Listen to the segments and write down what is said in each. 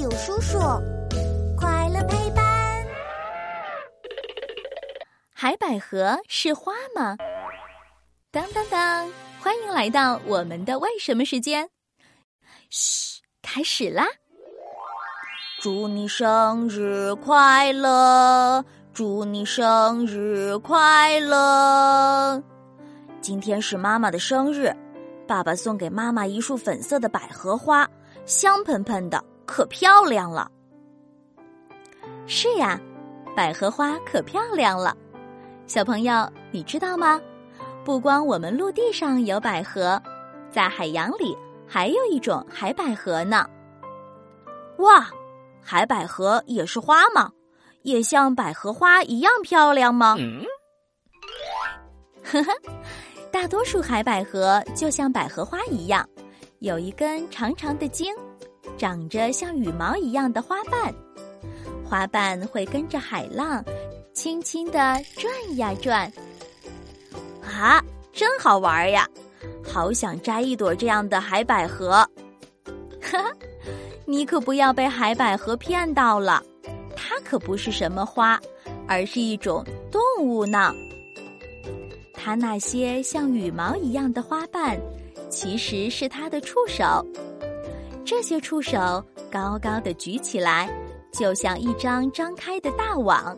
有叔叔，快乐陪伴。海百合是花吗？当当当！欢迎来到我们的为什么时间。嘘，开始啦！祝你生日快乐！祝你生日快乐！今天是妈妈的生日，爸爸送给妈妈一束粉色的百合花，香喷喷的，可漂亮了。是呀，百合花可漂亮了。小朋友，你知道吗？不光我们陆地上有百合，在海洋里还有一种海百合呢。哇，海百合也是花吗？也像百合花一样漂亮吗？呵呵，大多数海百合就像百合花一样，有一根长长的茎，长着像羽毛一样的花瓣，花瓣会跟着海浪轻轻地转呀转。啊，真好玩呀！好想摘一朵这样的海百合。哈哈，你可不要被海百合骗到了，它可不是什么花，而是一种动物呢。它那些像羽毛一样的花瓣，其实是它的触手。这些触手高高的举起来，就像一张张开的大网。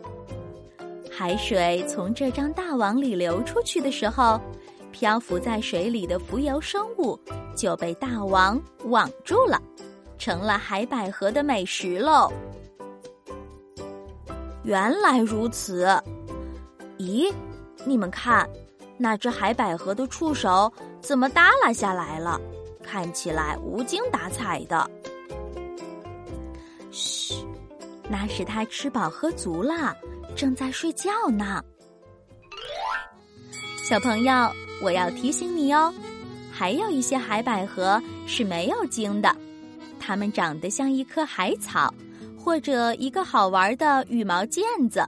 海水从这张大网里流出去的时候，漂浮在水里的浮游生物就被大网网住了，成了海百合的美食喽。原来如此，咦，你们看，那只海百合的触手怎么耷拉下来了？看起来无精打采的。嘘，那是它吃饱喝足了。正在睡觉呢，小朋友，我要提醒你哦，还有一些海百合是没有茎的，它们长得像一棵海草，或者一个好玩的羽毛毽子。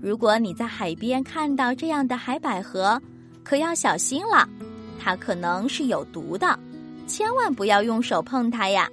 如果你在海边看到这样的海百合，可要小心了，它可能是有毒的，千万不要用手碰它呀。